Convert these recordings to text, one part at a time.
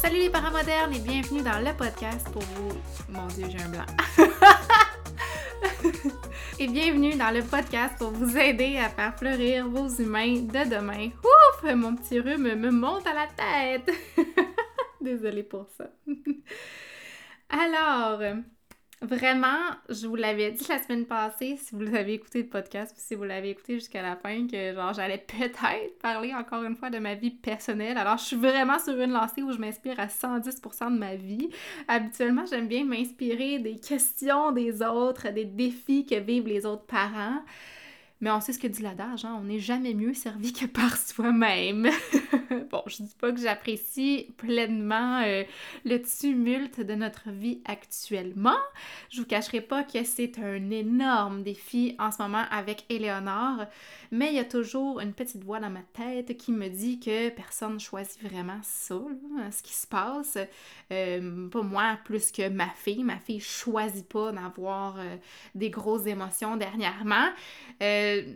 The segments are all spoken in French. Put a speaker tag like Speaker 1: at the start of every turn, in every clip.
Speaker 1: Salut les parents modernes et bienvenue dans le podcast pour vous. Mon Dieu, j'ai un blanc. et bienvenue dans le podcast pour vous aider à faire fleurir vos humains de demain. Ouf, mon petit rhume me monte à la tête. Désolée pour ça. Alors, Vraiment, je vous l'avais dit la semaine passée, si vous avez écouté le podcast, si vous l'avez écouté jusqu'à la fin, que genre j'allais peut-être parler encore une fois de ma vie personnelle. Alors, je suis vraiment sur une lancée où je m'inspire à 110% de ma vie. Habituellement, j'aime bien m'inspirer des questions des autres, des défis que vivent les autres parents. Mais on sait ce que dit l'adage, hein? on n'est jamais mieux servi que par soi-même. bon, je dis pas que j'apprécie pleinement euh, le tumulte de notre vie actuellement. Je vous cacherai pas que c'est un énorme défi en ce moment avec Éléonore, mais il y a toujours une petite voix dans ma tête qui me dit que personne choisit vraiment ça, ce qui se passe. Euh, pas moi plus que ma fille. Ma fille choisit pas d'avoir euh, des grosses émotions dernièrement.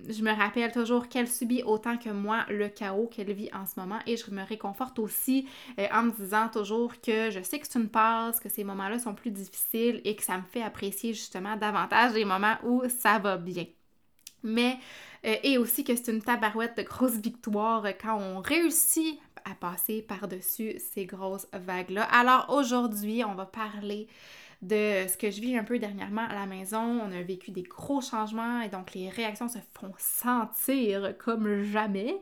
Speaker 1: Je me rappelle toujours qu'elle subit autant que moi le chaos qu'elle vit en ce moment et je me réconforte aussi euh, en me disant toujours que je sais que c'est une passe, que ces moments-là sont plus difficiles et que ça me fait apprécier justement davantage les moments où ça va bien. Mais, euh, et aussi que c'est une tabarouette de grosses victoires quand on réussit à passer par-dessus ces grosses vagues-là. Alors aujourd'hui, on va parler de ce que je vis un peu dernièrement à la maison. On a vécu des gros changements et donc les réactions se font sentir comme jamais.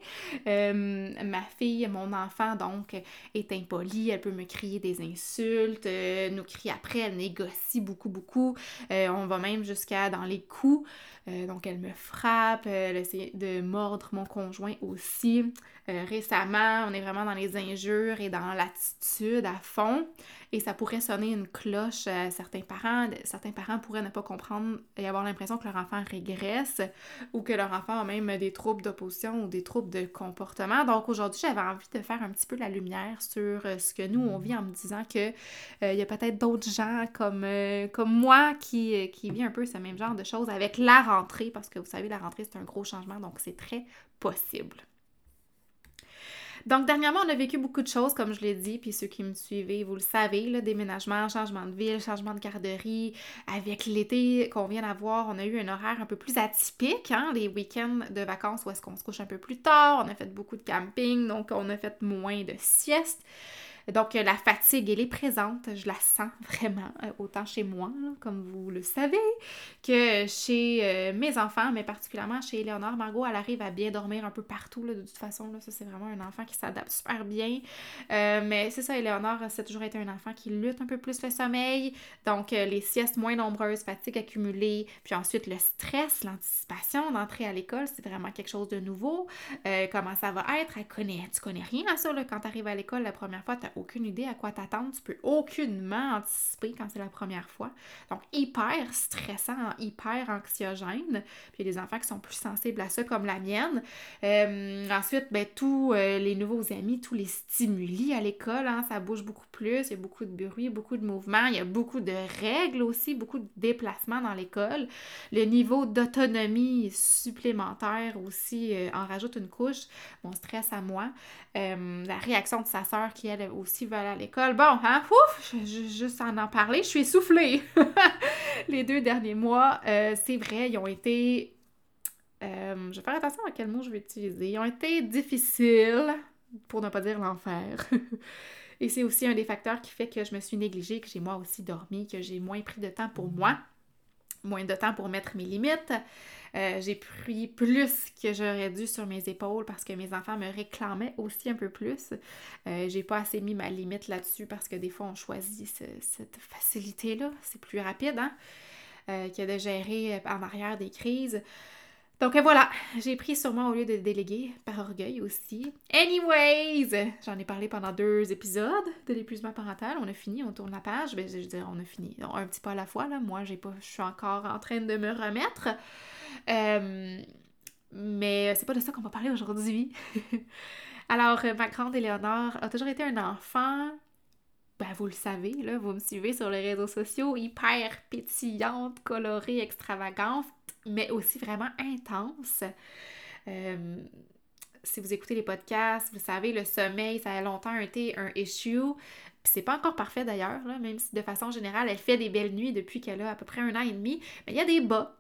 Speaker 1: Euh, ma fille, mon enfant, donc, est impolie. Elle peut me crier des insultes, euh, nous crier après, elle négocie beaucoup, beaucoup. Euh, on va même jusqu'à dans les coups. donc, elle me frappe, elle essaie de mordre mon conjoint aussi. récemment, on est vraiment dans les injures et dans l'attitude à fond et ça pourrait sonner une cloche certains parents. Certains parents pourraient ne pas comprendre et avoir l'impression que leur enfant régresse ou que leur enfant a même des troubles d'opposition ou des troubles de comportement. Donc aujourd'hui, j'avais envie de faire un petit peu la lumière sur euh, ce que nous, on vit en me disant que euh, il y a peut-être d'autres gens comme, euh, comme moi qui, qui vit un peu ce même genre de choses avec la rentrée, parce que vous savez, la rentrée, c'est un gros changement, donc c'est très possible. Donc, dernièrement, on a vécu beaucoup de choses, comme je l'ai dit, puis ceux qui me suivent, vous le savez, le déménagement, changement de ville, changement de garderie. Avec l'été qu'on vient d'avoir, on a eu un horaire un peu plus atypique, hein, les week-ends de vacances où est-ce qu'on se couche un peu plus tard. On a fait beaucoup de camping, donc on a fait moins de siestes. Donc, la fatigue, elle est présente, je la sens vraiment, euh, autant chez moi, comme vous le savez, que chez euh, mes enfants, mais particulièrement chez Éléonore. Margot, elle arrive à bien dormir un peu partout, de toute façon, là, ça c'est vraiment un enfant qui s'adapte super bien. Euh, mais c'est ça, Éléonore, a toujours été un enfant qui lutte un peu plus le sommeil, donc les siestes moins nombreuses, fatigue accumulée, puis ensuite le stress, l'anticipation d'entrer à l'école, c'est vraiment quelque chose de nouveau. comment ça va être? Elle connaît, tu connais rien à ça, là, quand tu arrives à l'école la première fois, aucune idée à quoi t'attendre. Tu peux aucunement anticiper quand c'est la première fois. Donc, hyper stressant, hyper anxiogène. Puis il y a des enfants qui sont plus sensibles à ça, comme la mienne. Euh, ensuite, ben, tous euh, les nouveaux amis, tous les stimuli à l'école, hein, ça bouge beaucoup plus. Il y a beaucoup de bruit, beaucoup de mouvements. Il y a beaucoup de règles aussi, beaucoup de déplacements dans l'école. Le niveau d'autonomie supplémentaire aussi euh, en rajoute une couche. Mon stress à moi. la réaction de sa sœur qui, elle, aussi veulent aller à l'école. Bon, hein, ouf, juste en en parler, je suis essoufflée. les deux derniers mois, euh, c'est vrai, ils ont été... Euh, je vais faire attention à quel mot je vais utiliser. Ils ont été difficiles, pour ne pas dire l'enfer. Et c'est aussi un des facteurs qui fait que je me suis négligée, que j'ai moi aussi dormi, que j'ai moins pris de temps pour moi, moins de temps pour mettre mes limites. Euh, j'ai pris plus que j'aurais dû sur mes épaules parce que mes enfants me réclamaient aussi un peu plus. Euh, j'ai pas assez mis ma limite là-dessus parce que des fois on choisit cette facilité-là. C'est plus rapide, hein? Euh, que de gérer en arrière des crises. Donc voilà, j'ai pris moi au lieu de déléguer, par orgueil aussi. Anyways, j'en ai parlé pendant deux épisodes de l'épuisement parental. On a fini, on tourne la page. Ben, je veux dire, on a fini un petit peu à la fois. Là. Moi, j'ai pas, je suis encore en train de me remettre. Euh, mais c'est pas de ça qu'on va parler aujourd'hui. Alors, ma grande Éléonore a toujours été un enfant, ben vous le savez, là, vous me suivez sur les réseaux sociaux, hyper pétillante, colorée, extravagante, mais aussi vraiment intense. Euh, si vous écoutez les podcasts, vous savez, le sommeil, ça a longtemps été un issue. Puis c'est pas encore parfait d'ailleurs, même si de façon générale, elle fait des belles nuits depuis qu'elle a à peu près un an et demi. Mais il y a des bas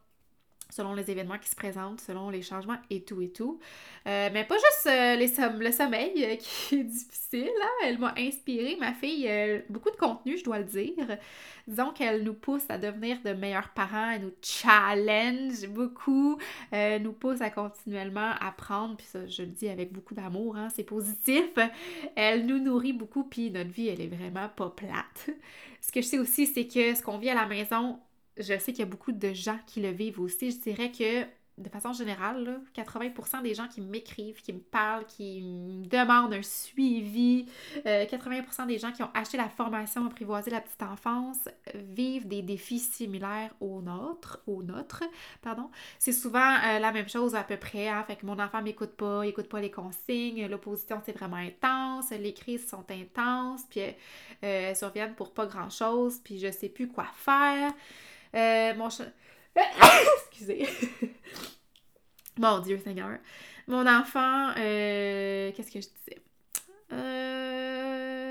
Speaker 1: selon les événements qui se présentent, selon les changements et tout et tout. Euh, mais pas juste euh, les le sommeil euh, qui est difficile. Hein. Elle m'a inspiré, ma fille, beaucoup de contenu, je dois le dire. Disons qu'elle nous pousse à devenir de meilleurs parents, elle nous challenge beaucoup, nous pousse à continuellement apprendre, puis ça, je le dis avec beaucoup d'amour, hein, c'est positif. Elle nous nourrit beaucoup, puis notre vie, elle est vraiment pas plate. Ce que je sais aussi, c'est que ce qu'on vit à la maison, je sais qu'il y a beaucoup de gens qui le vivent aussi. Je dirais que de façon générale, 80% des gens qui m'écrivent, qui me parlent, qui me demandent un suivi, 80% euh, des gens qui ont acheté la formation Apprivoiser la petite enfance vivent des défis similaires aux nôtres, aux nôtres, pardon. C'est souvent euh, la même chose à peu près, hein. fait que mon enfant m'écoute pas, il écoute pas les consignes, l'opposition c'est vraiment intense, les crises sont intenses, puis euh, surviennent pour pas grand chose, puis je sais plus quoi faire. Euh, mon chat. Excusez. Mon Dieu Seigneur. Mon enfant, euh, qu'est-ce que je disais? Euh,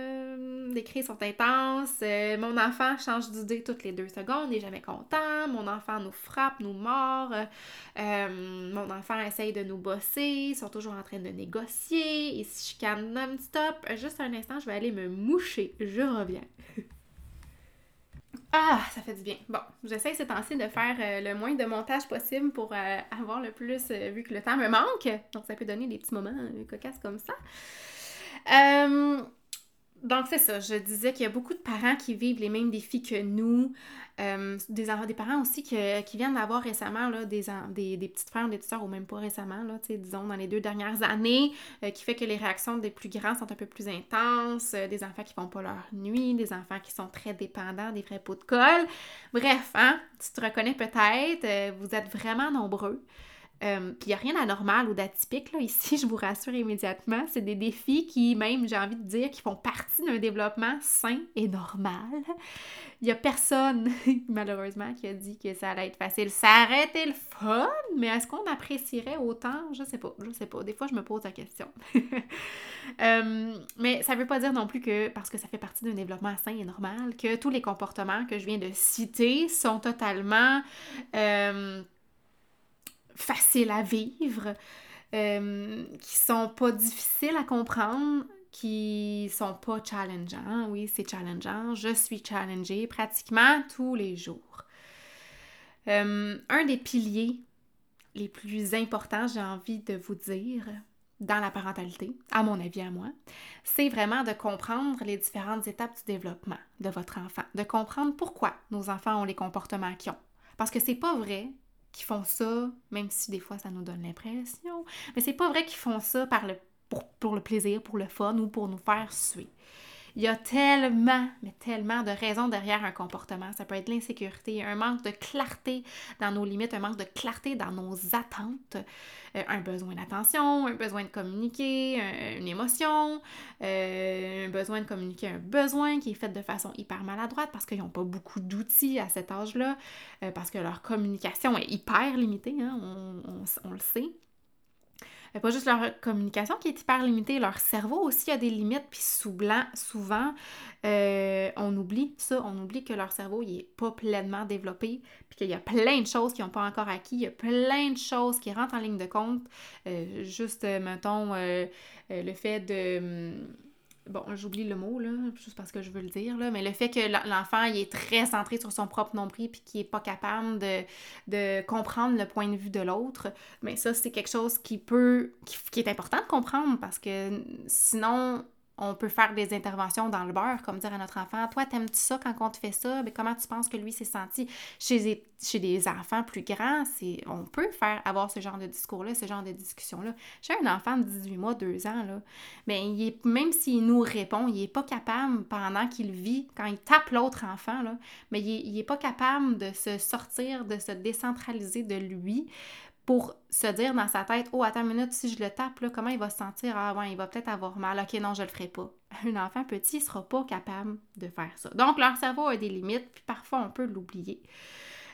Speaker 1: les cris sont intenses. Euh, mon enfant change d'idée toutes les deux secondes, n'est jamais content. Mon enfant nous frappe, nous mord. mon enfant essaye de nous bosser. Ils sont toujours en train de négocier. Ils se chicanent non-stop. Juste un instant, je vais aller me moucher. Je reviens. Ah, ça fait du bien. Bon, j'essaie ces temps-ci de faire euh, le moins de montage possible pour euh, avoir le plus, euh, vu que le temps me manque. Donc, ça peut donner des petits moments cocasses comme ça. Donc, c'est ça. Je disais qu'il y a beaucoup de parents qui vivent les mêmes défis que nous. Euh, des, des parents aussi qui viennent d'avoir récemment là, des, des, des, petites frères, des petites soeurs, ou même pas récemment, là, disons dans les deux dernières années, euh, qui fait que les réactions des plus grands sont un peu plus intenses, euh, des enfants qui font pas leur nuit, des enfants qui sont très dépendants des vrais pots de colle. Bref, hein, tu te reconnais peut-être, vous êtes vraiment nombreux. Euh, puis il n'y a rien d'anormal ou d'atypique là, ici, je vous rassure immédiatement. C'est des défis qui, même, j'ai envie de dire, qui font partie d'un développement sain et normal. Il n'y a personne, malheureusement, qui a dit que ça allait être facile. Ça aurait été le fun, mais est-ce qu'on apprécierait autant? Je sais pas, je sais pas. Des fois, je me pose la question. Euh, mais ça ne veut pas dire non plus que, parce que ça fait partie d'un développement sain et normal, que tous les comportements que je viens de citer sont totalement... Euh, faciles à vivre, euh, qui sont pas difficiles à comprendre, qui sont pas challengeants. Oui, c'est challengeant. Je suis challengée pratiquement tous les jours. Euh, un des piliers les plus importants, j'ai envie de vous dire, dans la parentalité, à mon avis à moi, c'est vraiment de comprendre les différentes étapes du développement de votre enfant, de comprendre pourquoi nos enfants ont les comportements qu'ils ont. Parce que c'est pas vrai qui font ça, même si des fois ça nous donne l'impression, mais c'est pas vrai qu'ils font ça par le, pour, pour, le plaisir, pour le fun ou pour nous faire suer. Il y a tellement, mais tellement de raisons derrière un comportement. Ça peut être l'insécurité, un manque de clarté dans nos limites, un manque de clarté dans nos attentes, euh, un besoin d'attention, un besoin de communiquer, une émotion, euh, un besoin de communiquer un besoin qui est fait de façon hyper maladroite parce qu'ils n'ont pas beaucoup d'outils à cet âge-là, euh, parce que leur communication est hyper limitée, hein, on le sait pas juste leur communication qui est hyper limitée, leur cerveau aussi a des limites, puis souvent, euh, on oublie ça, on oublie que leur cerveau, il est pas pleinement développé, puis qu'il y a plein de choses qu'ils n'ont pas encore acquis, il y a plein de choses qui rentrent en ligne de compte. Euh, juste, mettons, euh, le fait de hum, bon, j'oublie le mot, là, juste parce que je veux le dire, là, mais le fait que l'enfant, est très centré sur son propre nombril puis qu'il n'est pas capable de, de, comprendre le point de vue de l'autre, mais ça, c'est quelque chose qui peut, qui, est important de comprendre parce que sinon, on peut faire des interventions dans le beurre, comme dire à notre enfant Toi, t'aimes-tu ça quand on te fait ça? Mais comment tu penses que lui s'est senti chez, des enfants plus grands On peut faire avoir ce genre de discours-là, ce genre de discussion-là. J'ai un enfant de 18 mois, 2 ans, là, mais même s'il nous répond, il n'est pas capable, pendant qu'il vit, quand il tape l'autre enfant, mais il n'est pas capable de se sortir, de se décentraliser de lui pour se dire dans sa tête Oh, attends une minute, si je le tape, là, comment il va se sentir? Ah, ouais, il va peut-être avoir mal. Ok, non, je le ferai pas. Un enfant petit ne sera pas capable de faire ça. Donc, leur cerveau a des limites, puis parfois on peut l'oublier.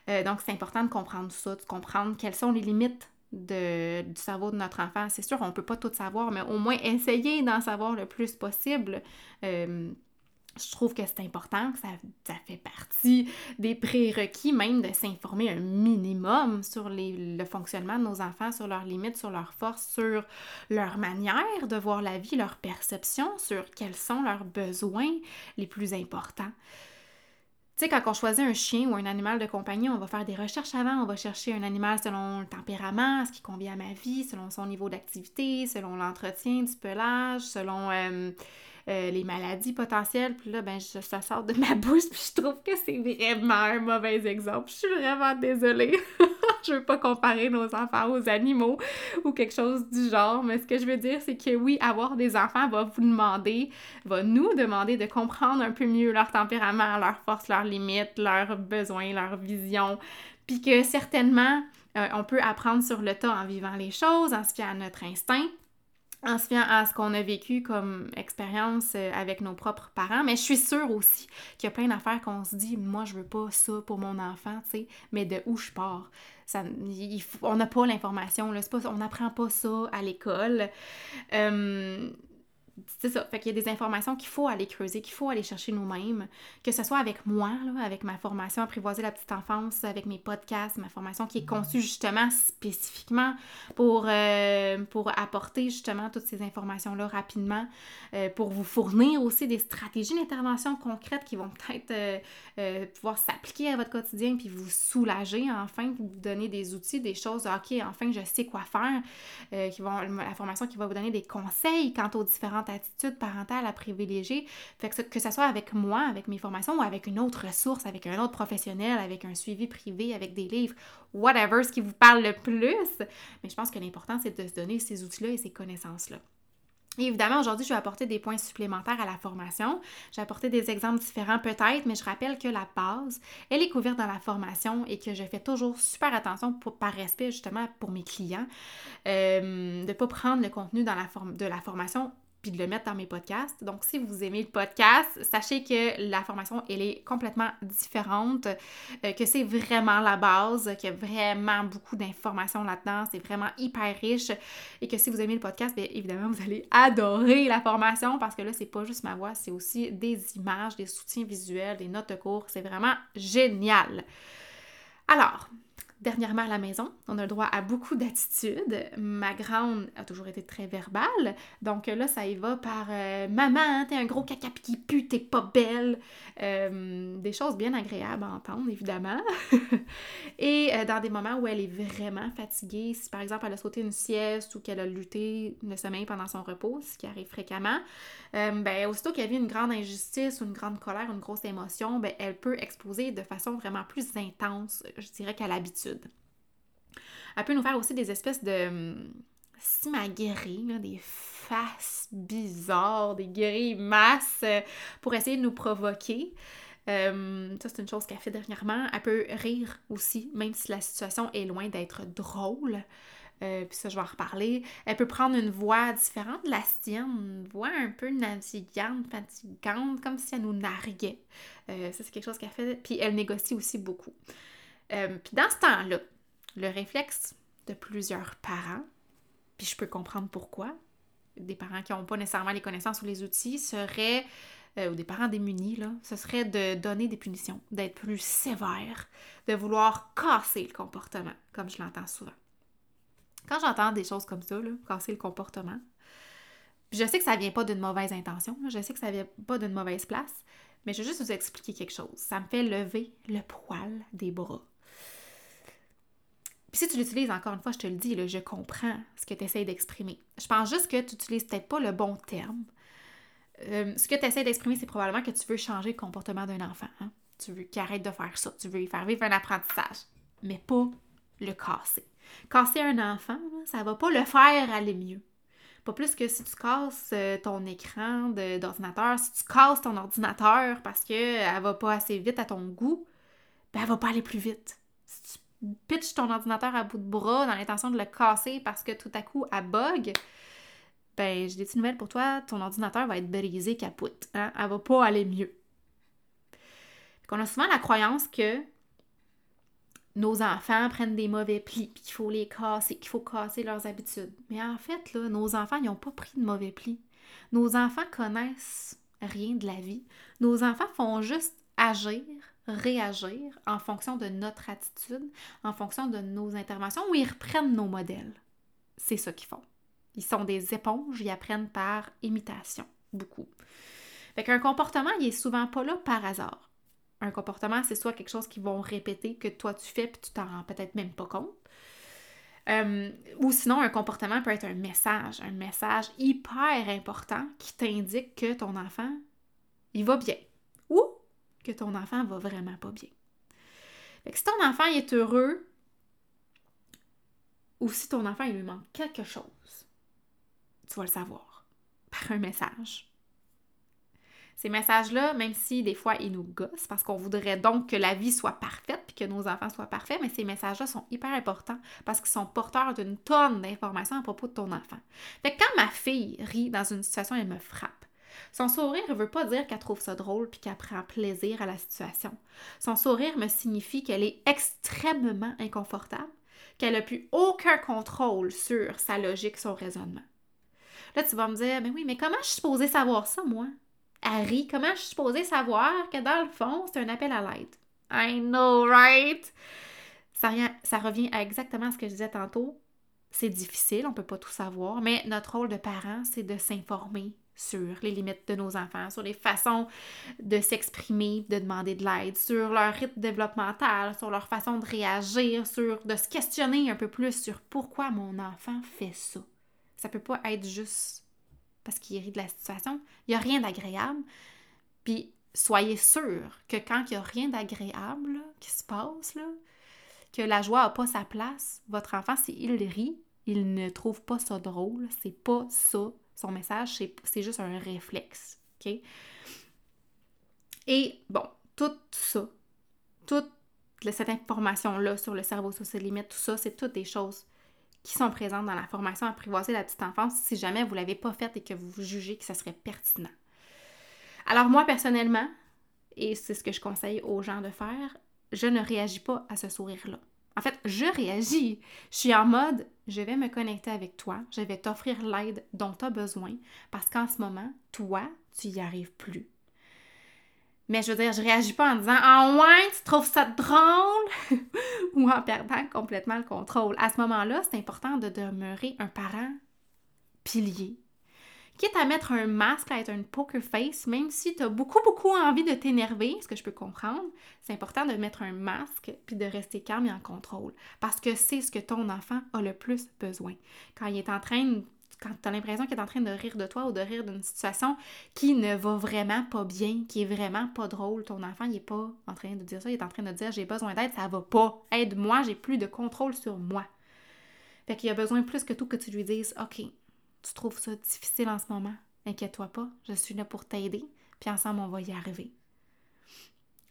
Speaker 1: Euh, donc, c'est important de comprendre ça, de comprendre quelles sont les limites de, du cerveau de notre enfant. C'est sûr, on ne peut pas tout savoir, mais au moins essayer d'en savoir le plus possible. Euh, je trouve que c'est important, que ça, ça, fait partie des prérequis même de s'informer un minimum sur les, le fonctionnement de nos enfants, sur leurs limites, sur leurs forces, sur leur manière de voir la vie, leur perception, sur quels sont leurs besoins les plus importants. Tu sais, quand on choisit un chien ou un animal de compagnie, on va faire des recherches avant, on va chercher un animal selon le tempérament, ce qui convient à ma vie, selon son niveau d'activité, selon l'entretien du pelage, selon... Euh, euh, les maladies potentielles. Puis là, ben, ça sort de ma bouche, puis je trouve que c'est vraiment un mauvais exemple. Je suis vraiment désolée. je veux pas comparer nos enfants aux animaux ou quelque chose du genre, mais ce que je veux dire, c'est que oui, avoir des enfants va vous demander, va nous demander de comprendre un peu mieux leur tempérament, leurs forces, leurs limites, leurs besoins, leurs visions, puis que certainement, euh, on peut apprendre sur le tas en vivant les choses, en se fiant à notre instinct en se fiant à ce qu'on a vécu comme expérience euh, avec nos propres parents. Mais je suis sûre aussi qu'il y a plein d'affaires qu'on se dit, moi, je veux pas ça pour mon enfant, tu sais, mais de où je pars? Ça, on n'a pas l'information, on n'apprend pas ça à l'école. Euh, c'est ça. Fait qu'il y a des informations qu'il faut aller creuser, qu'il faut aller chercher nous-mêmes, que ce soit avec moi, avec ma formation Apprivoiser la petite enfance, avec mes podcasts, ma formation qui est conçue justement spécifiquement pour, euh, pour apporter justement toutes ces informations-là rapidement, euh, pour vous fournir aussi des stratégies d'intervention concrètes qui vont peut-être euh, pouvoir s'appliquer à votre quotidien puis vous soulager enfin, vous donner des outils, des choses, ok, enfin je sais quoi faire, qui vont, la formation qui va vous donner des conseils quant aux différentes attitude parentale à privilégier. Que, que ce soit avec moi, avec mes formations ou avec une autre ressource, avec un autre professionnel, avec un suivi privé, avec des livres, whatever, ce qui vous parle le plus. Mais je pense que l'important, c'est de se donner ces outils-là et ces connaissances-là évidemment, aujourd'hui, je vais apporter des points supplémentaires à la formation. Je vais apporter des exemples différents peut-être, mais je rappelle que la base, elle est couverte dans la formation et que je fais toujours super attention par respect justement pour mes clients, euh, de ne pas prendre le contenu dans de la formation de le mettre dans mes podcasts. Donc, si vous aimez le podcast, sachez que la formation, elle est complètement différente, euh, que c'est vraiment la base, qu'il y a vraiment beaucoup d'informations là-dedans, c'est vraiment hyper riche et que si vous aimez le podcast, bien évidemment, vous allez adorer la formation parce que là, c'est pas juste ma voix, c'est aussi des images, des soutiens visuels, des notes de cours, c'est vraiment génial. Alors, Dernièrement à la maison, on a le droit à beaucoup d'attitudes. Ma grande a toujours été très verbale, donc là, ça y va par euh, Maman, t'es un gros caca qui pue, t'es pas belle. Euh, des choses bien agréables à entendre, évidemment. Et euh, dans des moments où elle est vraiment fatiguée, si par exemple elle a sauté une sieste ou qu'elle a lutté le sommeil pendant son repos, ce qui arrive fréquemment, ben, aussitôt qu'il y avait une grande injustice une grande colère, une grosse émotion, ben, elle peut exploser de façon vraiment plus intense, je dirais, qu'à l'habitude. Elle peut nous faire aussi des espèces de hum, simagueries, des faces bizarres, des grimaces euh, pour essayer de nous provoquer. Hum, ça, c'est une chose qu'elle fait dernièrement. Elle peut rire aussi, même si la situation est loin d'être drôle. Euh, puis ça, je vais en reparler. Elle peut prendre une voix différente de la sienne, une voix un peu navigante, fatigante, comme si elle nous narguait. Euh, ça, c'est quelque chose qu'elle fait. Puis elle négocie aussi beaucoup. Euh, puis dans ce temps-là, le réflexe de plusieurs parents, puis je peux comprendre pourquoi, des parents qui n'ont pas nécessairement les connaissances ou les outils, serait, ou des parents démunis, là, ce serait de donner des punitions, d'être plus sévère, de vouloir casser le comportement, comme je l'entends souvent. Quand j'entends des choses comme ça, casser le comportement, je sais que ça vient pas d'une mauvaise intention, je sais que ça vient pas d'une mauvaise place, mais je vais juste vous expliquer quelque chose. Ça me fait lever le poil des bras puis si tu l'utilises, encore une fois, je te le dis, je comprends ce que tu essaies d'exprimer. Je pense juste que tu n'utilises peut-être pas le bon terme. Euh, ce que tu essaies d'exprimer, c'est probablement que tu veux changer le comportement d'un enfant. Hein. Tu veux qu'il arrête de faire ça. Tu veux lui faire vivre un apprentissage. Mais pas le casser. Casser un enfant, ça va pas le faire aller mieux. Pas plus que si tu casses euh, ton écran d'ordinateur, si tu casses ton ordinateur parce qu'elle va pas assez vite à ton goût, ben elle va pas aller plus vite. Si tu pitch ton ordinateur à bout de bras dans l'intention de le casser parce que tout à coup, elle bug, ben, j'ai des petites nouvelles pour toi, ton ordinateur va être brisé capote. Hein? Elle va pas aller mieux. On a souvent la croyance que nos enfants prennent des mauvais plis, puis qu'il faut les casser, qu'il faut casser leurs habitudes. Mais en fait, nos enfants, ils n'ont pas pris de mauvais plis. Nos enfants connaissent rien de la vie. Nos enfants font juste agir, réagir en fonction de notre attitude, en fonction de nos interventions, ou ils reprennent nos modèles. C'est ça qu'ils font. Ils sont des éponges, ils apprennent par imitation, beaucoup. Fait qu'un comportement, il est souvent pas là par hasard. Un comportement, c'est soit quelque chose qu'ils vont répéter que toi tu fais puis tu t'en rends peut-être même pas compte. Euh, ou sinon, un comportement peut être un message, un message hyper important qui t'indique que ton enfant, il va bien. Ou que ton enfant va vraiment pas bien. Fait que si ton enfant est heureux, ou si ton enfant il lui manque quelque chose, tu vas le savoir par un message. Ces messages-là, même si des fois ils nous gossent, parce qu'on voudrait donc que la vie soit parfaite puis que nos enfants soient parfaits, mais ces messages-là sont hyper importants parce qu'ils sont porteurs d'une tonne d'informations à propos de ton enfant. Fait que quand ma fille rit dans une situation, elle me frappe. Son sourire ne veut pas dire qu'elle trouve ça drôle puis qu'elle prend plaisir à la situation. Son sourire me signifie qu'elle est extrêmement inconfortable, qu'elle n'a plus aucun contrôle sur sa logique, son raisonnement. Là, tu vas me dire, mais oui, mais comment je suis supposée savoir ça, moi? Harry, comment je suis supposée savoir que dans le fond, c'est un appel à l'aide? I know, right? Ça, revient à exactement ce que je disais tantôt. C'est difficile, on ne peut pas tout savoir, mais notre rôle de parent, c'est de s'informer sur les limites de nos enfants, sur les façons de s'exprimer, de demander de l'aide, sur leur rythme développemental, sur leur façon de réagir, sur de se questionner un peu plus sur pourquoi mon enfant fait ça. Ça peut pas être juste parce qu'il rit de la situation. Il n'y a rien d'agréable. Puis soyez sûr que quand il n'y a rien d'agréable qui se passe, là, que la joie n'a pas sa place, votre enfant, s'il rit, il ne trouve pas ça drôle. C'est pas ça. Son message, c'est juste un réflexe. Et bon, tout ça, toute cette information-là sur le cerveau, sur ses limites, tout ça, c'est toutes des choses qui sont présentes dans la formation apprivoiser la petite enfance si jamais vous ne l'avez pas faite et que vous jugez que ça serait pertinent. Alors moi, personnellement, et c'est ce que je conseille aux gens de faire, je ne réagis pas à ce sourire-là. En fait, je réagis. Je suis en mode, je vais me connecter avec toi, je vais t'offrir l'aide dont tu as besoin parce qu'en ce moment, toi, tu n'y arrives plus. Mais je veux dire, je réagis pas en disant Ah ouais, tu trouves ça drôle ou en perdant complètement le contrôle. À ce moment-là, c'est important de demeurer un parent pilier. Quitte à mettre un masque, à être un poker face, même si tu as beaucoup, beaucoup envie de t'énerver, ce que je peux comprendre, c'est important de mettre un masque puis de rester calme et en contrôle. Parce que c'est ce que ton enfant a le plus besoin. Quand il est en train quand tu as l'impression qu'il est en train de rire de toi ou de rire d'une situation qui ne va vraiment pas bien, qui est vraiment pas drôle, ton enfant, il est pas en train de dire ça, il est en train de dire j'ai besoin d'aide, ça va pas. Aide-moi, j'ai plus de contrôle sur moi. Fait qu'il a besoin plus que tout que tu lui dises OK, tu trouves ça difficile en ce moment, inquiète-toi pas, je suis là pour t'aider, puis ensemble on va y arriver.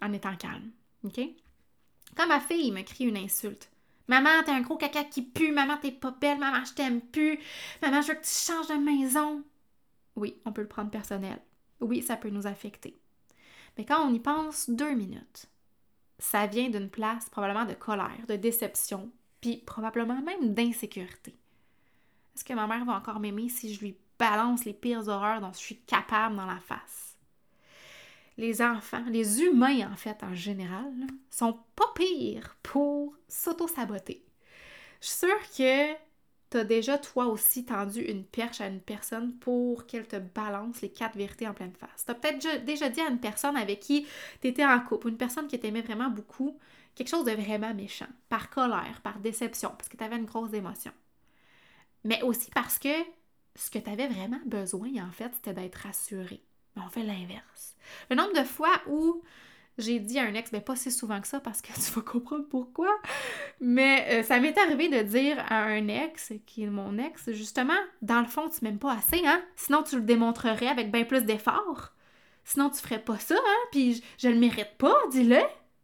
Speaker 1: En étant calme. OK? Quand ma fille me crie une insulte, Maman, t'es un gros caca qui pue. Maman, t'es pas belle. Maman, je t'aime plus. Maman, je veux que tu changes de maison. Oui, on peut le prendre personnel. Oui, ça peut nous affecter. Mais quand on y pense deux minutes, ça vient d'une place probablement de colère, de déception, puis probablement même d'insécurité. Est-ce que ma mère va encore m'aimer si je lui balance les pires horreurs dont je suis capable dans la face? Les enfants, les humains en fait en général, sont pas pires pour s'auto-saboter. Je suis sûre que tu as déjà toi aussi tendu une perche à une personne pour qu'elle te balance les quatre vérités en pleine face. Tu as peut-être déjà dit à une personne avec qui tu étais en couple, une personne qui t'aimait vraiment beaucoup, quelque chose de vraiment méchant, par colère, par déception, parce que tu avais une grosse émotion. Mais aussi parce que ce que tu avais vraiment besoin, en fait, c'était d'être rassuré on fait l'inverse. Le nombre de fois où j'ai dit à un ex, mais ben, pas si souvent que ça parce que tu vas comprendre pourquoi, mais euh, ça m'est arrivé de dire à un ex, qui est mon ex, justement, dans le fond, tu m'aimes pas assez, hein? Sinon, tu le démontrerais avec bien plus d'efforts. Sinon, tu ferais pas ça, hein? Puis je, le mérite pas, dis-le.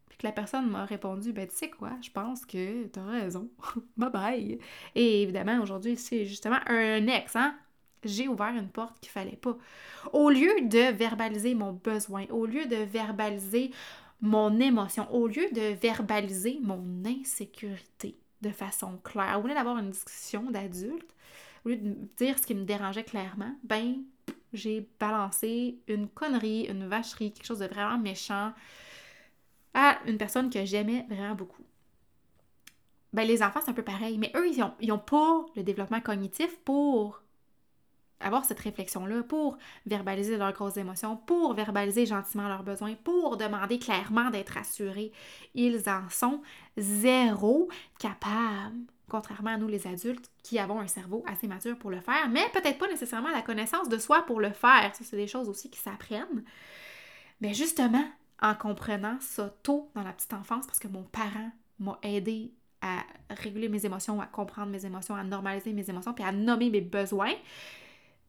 Speaker 1: Puis que la personne m'a répondu, ben tu sais quoi, je pense que t'as raison. bye bye. Et évidemment, aujourd'hui, c'est justement un ex, hein? J'ai ouvert une porte qu'il fallait pas. Au lieu de verbaliser mon besoin, au lieu de verbaliser mon émotion, au lieu de verbaliser mon insécurité de façon claire, au lieu d'avoir une discussion d'adulte, au lieu de dire ce qui me dérangeait clairement, ben, j'ai balancé une connerie, une vacherie, quelque chose de vraiment méchant à une personne que j'aimais vraiment beaucoup. Ben, les enfants, c'est un peu pareil, mais eux, ils n'ont ils ont pas le développement cognitif pour avoir cette réflexion-là, pour verbaliser leurs grosses émotions, pour verbaliser gentiment leurs besoins, pour demander clairement d'être assurés. Ils en sont zéro capables, contrairement à nous les adultes qui avons un cerveau assez mature pour le faire, mais peut-être pas nécessairement la connaissance de soi pour le faire. Ça, c'est des choses aussi qui s'apprennent. Mais justement, en comprenant ça tôt dans la petite enfance, parce que mon parent m'a aidé à réguler mes émotions, à comprendre mes émotions, à normaliser mes émotions, puis à nommer mes besoins,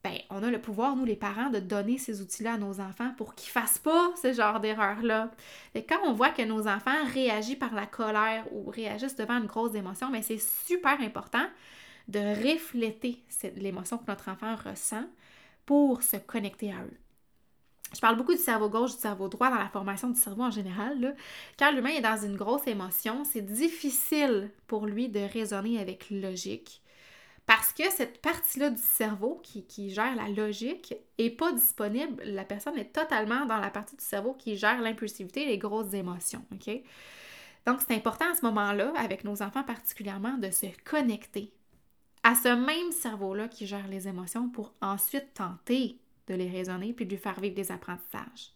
Speaker 1: ben, on a le pouvoir, nous les parents, de donner ces outils-là à nos enfants pour qu'ils fassent pas ce genre d'erreur-là. Quand on voit que nos enfants réagissent par la colère ou réagissent devant une grosse émotion, ben, c'est super important de refléter l'émotion que notre enfant ressent pour se connecter à eux. Je parle beaucoup du cerveau gauche, du cerveau droit dans la formation du cerveau en général. Là. Quand l'humain est dans une grosse émotion, c'est difficile pour lui de raisonner avec logique parce que cette partie-là du cerveau qui, gère la logique est pas disponible. La personne est totalement dans la partie du cerveau qui gère l'impulsivité et les grosses émotions. Donc, c'est important à ce moment-là, avec nos enfants particulièrement, de se connecter à ce même cerveau-là qui gère les émotions pour ensuite tenter de les raisonner puis de lui faire vivre des apprentissages.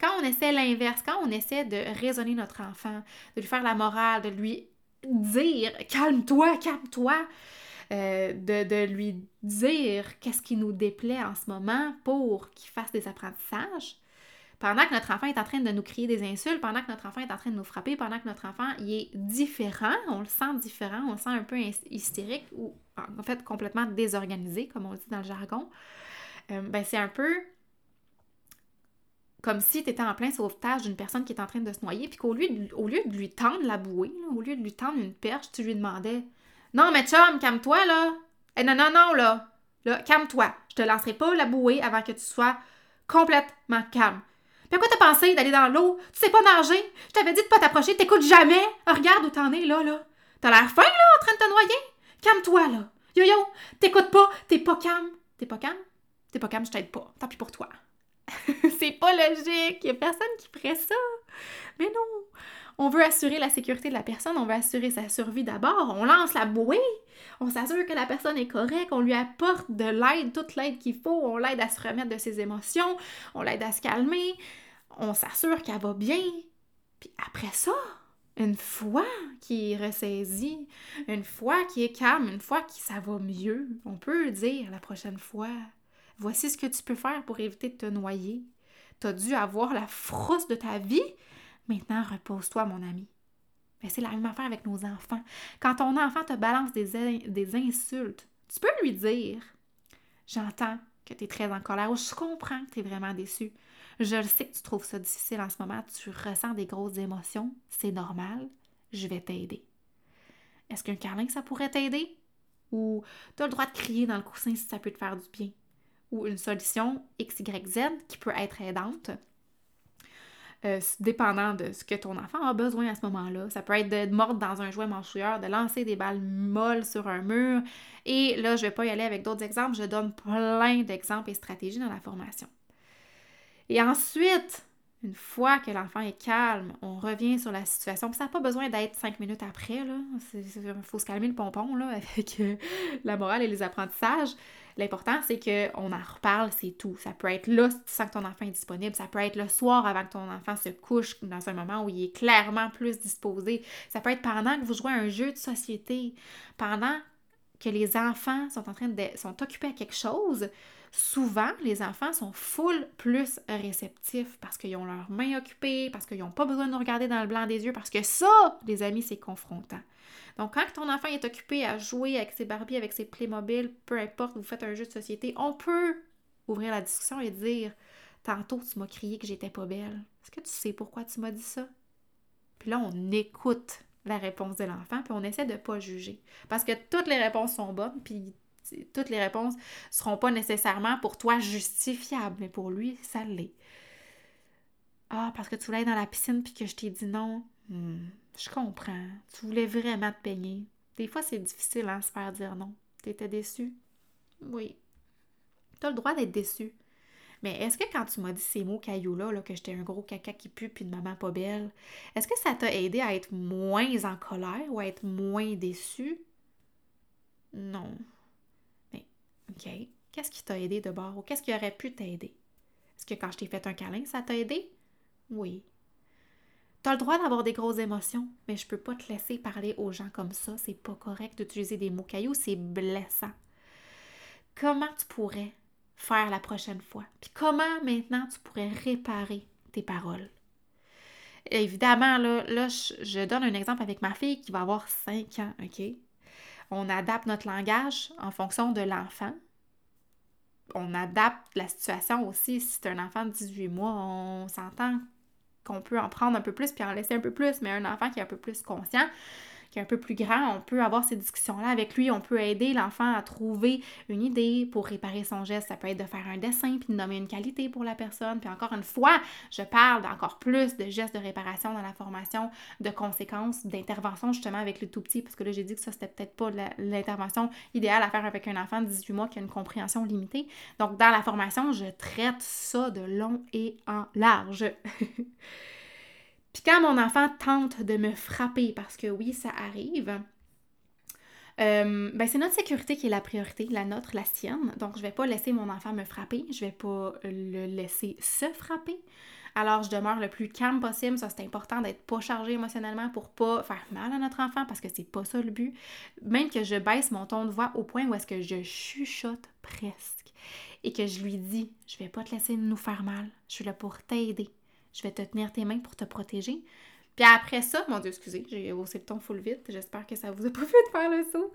Speaker 1: Quand on essaie l'inverse, quand on essaie de raisonner notre enfant, de lui faire la morale, de lui dire calme-toi, calme-toi, euh, de, lui dire qu'est-ce qui nous déplaît en ce moment pour qu'il fasse des apprentissages. Pendant que notre enfant est en train de nous crier des insultes, pendant que notre enfant est en train de nous frapper, pendant que notre enfant il est différent, on le sent différent, on le sent un peu hystérique ou en fait complètement désorganisé, comme on dit dans le jargon, euh, ben c'est un peu comme si tu étais en plein sauvetage d'une personne qui est en train de se noyer, puis qu'au lieu, de, au lieu de lui tendre la bouée, au lieu de lui tendre une perche, tu lui demandais non, mais chum, calme-toi, là. Eh, non, non, non, là. Là, calme-toi. Je te lancerai pas la bouée avant que tu sois complètement calme. Puis à quoi t'as pensé d'aller dans l'eau? Tu sais pas nager? Je t'avais dit de pas t'approcher, t'écoutes jamais. Ah, regarde où t'en es, là, là. T'as l'air fin, là, en train de te noyer? Calme-toi, là. Yo-yo, t'écoutes pas, t'es pas calme. T'es pas calme? T'es pas calme, je t'aide pas. Tant pis pour toi. c'est pas logique. Y a personne qui ferait ça. Mais non. On veut assurer la sécurité de la personne, on veut assurer sa survie d'abord. On lance la bouée, on s'assure que la personne est correcte, on lui apporte de l'aide, toute l'aide qu'il faut, on l'aide à se remettre de ses émotions, on l'aide à se calmer, on s'assure qu'elle va bien. Puis après ça, une fois qu'il est ressaisi, une fois qu'il est calme, une fois que ça va mieux, on peut dire la prochaine fois, voici ce que tu peux faire pour éviter de te noyer. Tu as dû avoir la frousse de ta vie, Maintenant, repose-toi, mon ami. Mais c'est la même affaire avec nos enfants. Quand ton enfant te balance des, des insultes, tu peux lui dire J'entends que tu es très en colère ou je comprends que tu es vraiment déçu. Je le sais que tu trouves ça difficile en ce moment, tu ressens des grosses émotions, c'est normal, je vais t'aider. Est-ce qu'un câlin, ça pourrait t'aider? Ou tu as le droit de crier dans le coussin si ça peut te faire du bien? Ou une solution XYZ qui peut être aidante, euh, dépendant de ce que ton enfant a besoin à ce moment-là. Ça peut être de mordre dans un jouet manchouilleur, de lancer des balles molles sur un mur. Et là, je ne vais pas y aller avec d'autres exemples, je donne plein d'exemples et stratégies dans la formation. Et ensuite, une fois que l'enfant est calme, on revient sur la situation. Ça n'a pas besoin d'être cinq minutes après. Il faut se calmer le pompon avec euh, la morale et les apprentissages. L'important, c'est qu'on en reparle, c'est tout. Ça peut être là si que ton enfant est disponible. Ça peut être le soir avant que ton enfant se couche, dans un moment où il est clairement plus disposé. Ça peut être pendant que vous jouez à un jeu de société. Pendant que les enfants sont en train de sont occupés à quelque chose, souvent les enfants sont full plus réceptifs parce qu'ils ont leurs mains occupées, parce qu'ils n'ont pas besoin de nous regarder dans le blanc des yeux, parce que ça, les amis, c'est confrontant. Donc, quand ton enfant est occupé à jouer avec ses Barbies, avec ses Playmobil, peu importe, vous faites un jeu de société, on peut ouvrir la discussion et dire Tantôt, tu m'as crié que j'étais pas belle. Est-ce que tu sais pourquoi tu m'as dit ça? Puis là, on écoute la réponse de l'enfant, puis on essaie de ne pas juger. Parce que toutes les réponses sont bonnes, puis toutes les réponses ne seront pas nécessairement pour toi justifiables, mais pour lui, ça l'est. Ah, parce que tu voulais aller dans la piscine puis que je t'ai dit non. Hmm. Je comprends. Tu voulais vraiment te peigner. Des fois, c'est difficile, hein, se faire dire non. T'étais déçu? Oui. T'as le droit d'être déçu. Mais est-ce que quand tu m'as dit ces mots cailloux-là, là, que j'étais un gros caca qui pue puis une maman pas belle, est-ce que ça t'a aidé à être moins en colère ou à être moins déçu? Non. OK. Qu'est-ce qui t'a aidé de bord ou qu'est-ce qui aurait pu t'aider? Est-ce que quand je t'ai fait un câlin, ça t'a aidé? Oui. T'as le droit d'avoir des grosses émotions, mais je peux pas te laisser parler aux gens comme ça. C'est pas correct d'utiliser des mots cailloux, c'est blessant. Comment tu pourrais faire la prochaine fois? Puis comment maintenant tu pourrais réparer tes paroles? Évidemment, là, là je, donne un exemple avec ma fille qui va avoir 5 ans, OK? On adapte notre langage en fonction de l'enfant. On adapte la situation aussi. Si c'est un enfant de 18 mois, on s'entend qu'on peut en prendre un peu plus puis en laisser un peu plus, mais un enfant qui est un peu plus conscient, qui est un peu plus grand, on peut avoir ces discussions-là avec lui, on peut aider l'enfant à trouver une idée pour réparer son geste. Ça peut être de faire un dessin puis de nommer une qualité pour la personne. Puis encore une fois, je parle d'encore plus de gestes de réparation dans la formation, de conséquences, d'intervention justement avec le tout petit, parce que là j'ai dit que ça c'était peut-être pas l'intervention idéale à faire avec un enfant de 18 mois qui a une compréhension limitée. Donc dans la formation, je traite ça de long et en large. Puis quand mon enfant tente de me frapper, parce que oui, ça arrive, euh, ben c'est notre sécurité qui est la priorité, la nôtre, la sienne. Donc, je vais pas laisser mon enfant me frapper, je vais pas le laisser se frapper. Alors, je demeure le plus calme possible. Ça, c'est important d'être pas chargé émotionnellement pour pas faire mal à notre enfant parce que c'est pas ça le but. Même que je baisse mon ton de voix au point où est-ce que je chuchote presque et que je lui dis, je vais pas te laisser nous faire mal. Je suis là pour t'aider je vais te tenir tes mains pour te protéger. Puis après ça, mon Dieu, excusez, j'ai haussé le ton full vite. J'espère que ça vous a pas fait de faire le saut.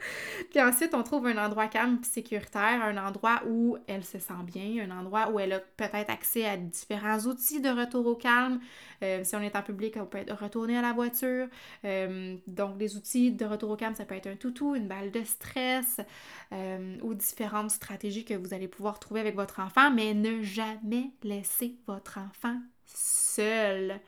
Speaker 1: Puis ensuite, on trouve un endroit calme et sécuritaire, un endroit où elle se sent bien, un endroit où elle a peut-être accès à différents outils de retour au calme. Euh, si on est en public, on peut être retourné à la voiture. Euh, donc, des outils de retour au calme, ça peut être un toutou, une balle de stress euh, ou différentes stratégies que vous allez pouvoir trouver avec votre enfant, mais ne jamais laisser votre enfant seul.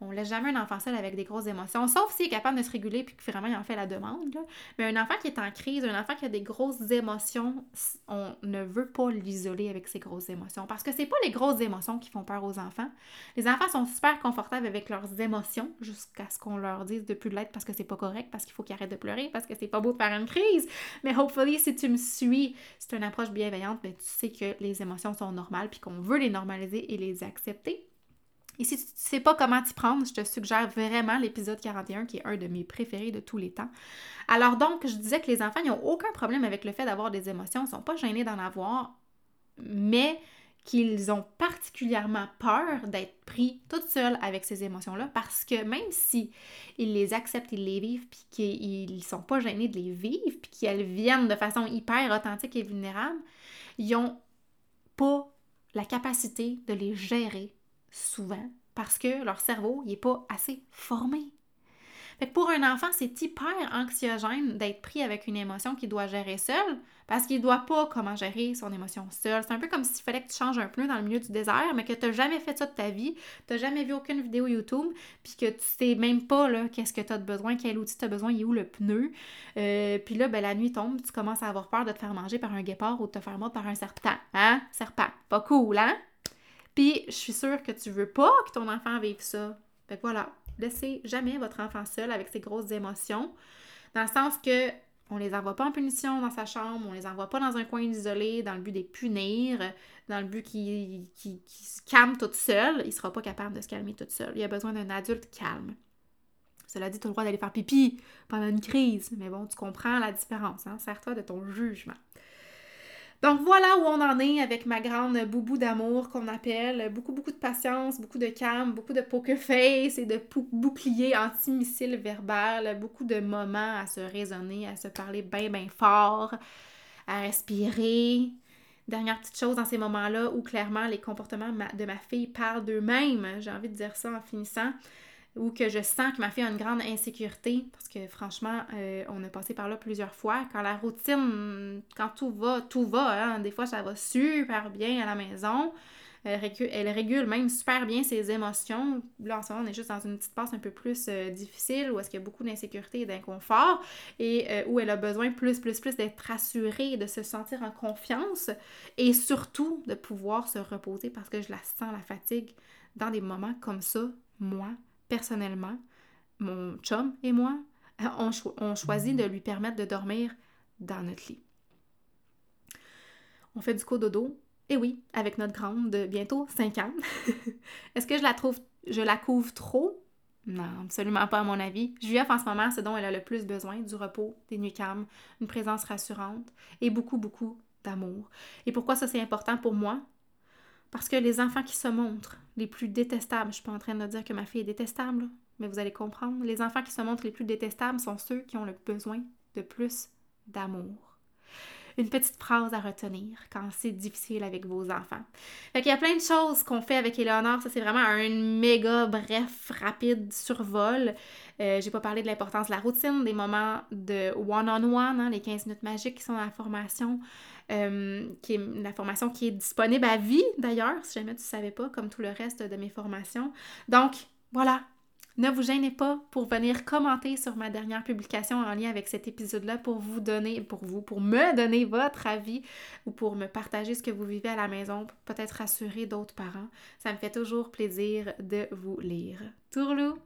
Speaker 1: On laisse jamais un enfant seul avec des grosses émotions, sauf s'il est capable de se réguler puis que vraiment il en fait la demande. Mais un enfant qui est en crise, un enfant qui a des grosses émotions, on ne veut pas l'isoler avec ses grosses émotions parce que c'est pas les grosses émotions qui font peur aux enfants. Les enfants sont super confortables avec leurs émotions jusqu'à ce qu'on leur dise de plus l'être parce que c'est pas correct, parce qu'il faut qu'ils arrêtent de pleurer, parce que c'est pas beau de faire une crise. Mais hopefully, si tu me suis, c'est une approche bienveillante, ben, tu sais que les émotions sont normales puis qu'on veut les normaliser et les accepter. Et si tu ne sais pas comment t'y prendre, je te suggère vraiment l'épisode 41 qui est un de mes préférés de tous les temps. Alors donc, je disais que les enfants n'ont aucun problème avec le fait d'avoir des émotions, ils ne sont pas gênés d'en avoir, mais qu'ils ont particulièrement peur d'être pris toute seule avec ces émotions-là parce que même si ils les acceptent, ils les vivent, puis qu'ils sont pas gênés de les vivre, puis qu'elles viennent de façon hyper authentique et vulnérable, ils n'ont pas la capacité de les gérer souvent parce que leur cerveau n'est pas assez formé. Fait pour un enfant, c'est hyper anxiogène d'être pris avec une émotion qu'il doit gérer seul parce qu'il ne doit pas comment gérer son émotion seul. C'est un peu comme s'il fallait que tu changes un pneu dans le milieu du désert, mais que tu n'as jamais fait ça de ta vie, tu n'as jamais vu aucune vidéo YouTube, puis que tu sais même pas qu'est-ce que tu as besoin, quel outil tu as besoin, il est où le pneu. Euh, puis là, ben, la nuit tombe, tu commences à avoir peur de te faire manger par un guépard ou de te faire mordre par un serpent. Hein? Serpent. Pas cool, hein? Puis, je suis sûre que tu veux pas que ton enfant vive ça. Fait que voilà, laissez jamais votre enfant seul avec ses grosses émotions. Dans le sens que on les envoie pas en punition dans sa chambre, on les envoie pas dans un coin isolé dans le but de les punir, dans le but qu'il se calme toute seule. Il sera pas capable de se calmer toute seule. Il a besoin d'un adulte calme. Cela dit, tu as le droit d'aller faire pipi pendant une crise, mais bon, tu comprends la différence. Hein? Sers-toi de ton jugement. Donc voilà où on en est avec ma grande boubou d'amour qu'on appelle. Beaucoup, beaucoup de patience, beaucoup de calme, beaucoup de poker face et de bouclier anti-missile verbal, beaucoup de moments à se raisonner, à se parler bien, bien fort, à respirer. Dernière petite chose dans ces moments-là où clairement les comportements de ma fille parlent d'eux-mêmes, j'ai envie de dire ça en finissant ou que je sens que ma fille a une grande insécurité, parce que franchement, euh, on a passé par là plusieurs fois. Quand la routine, quand tout va, tout va, hein, des fois ça va super bien à la maison. Elle régule, même super bien ses émotions. Là, en ce moment, on est juste dans une petite passe un peu plus euh, difficile où est-ce qu'il y a beaucoup d'insécurité et d'inconfort et euh, où elle a besoin plus, plus, plus d'être rassurée, de se sentir en confiance et surtout de pouvoir se reposer parce que je la sens, la fatigue, dans des moments comme ça, moi, personnellement, mon chum et moi, on, on choisit de lui permettre de dormir dans notre lit. On fait du cododo, et oui, avec notre grande de bientôt 5 ans. Est-ce que je la trouve, je la couvre trop? Non, absolument pas à mon avis. Juliette, en ce moment, ce dont elle a le plus besoin, du repos, des nuits calmes, une présence rassurante et beaucoup, beaucoup d'amour. Et pourquoi ça c'est important pour moi? Parce que les enfants qui se montrent les plus détestables, je suis pas en train de dire que ma fille est détestable, mais vous allez comprendre, les enfants qui se montrent les plus détestables sont ceux qui ont le besoin de plus d'amour une petite phrase à retenir quand c'est difficile avec vos enfants. Fait y a plein de choses qu'on fait avec Eleonore. Ça, c'est vraiment un méga bref, rapide survol. Euh, j'ai pas parlé de l'importance de la routine, des moments de one-on-one, hein, les 15 minutes magiques qui sont dans la formation. Euh, qui est la formation qui est disponible à vie d'ailleurs, si jamais tu ne savais pas, comme tout le reste de mes formations. Donc, voilà, ne vous gênez pas pour venir commenter sur ma dernière publication en lien avec cet épisode-là pour vous donner, pour vous, pour me donner votre avis ou pour me partager ce que vous vivez à la maison, peut-être rassurer d'autres parents. Ça me fait toujours plaisir de vous lire. Tourlou!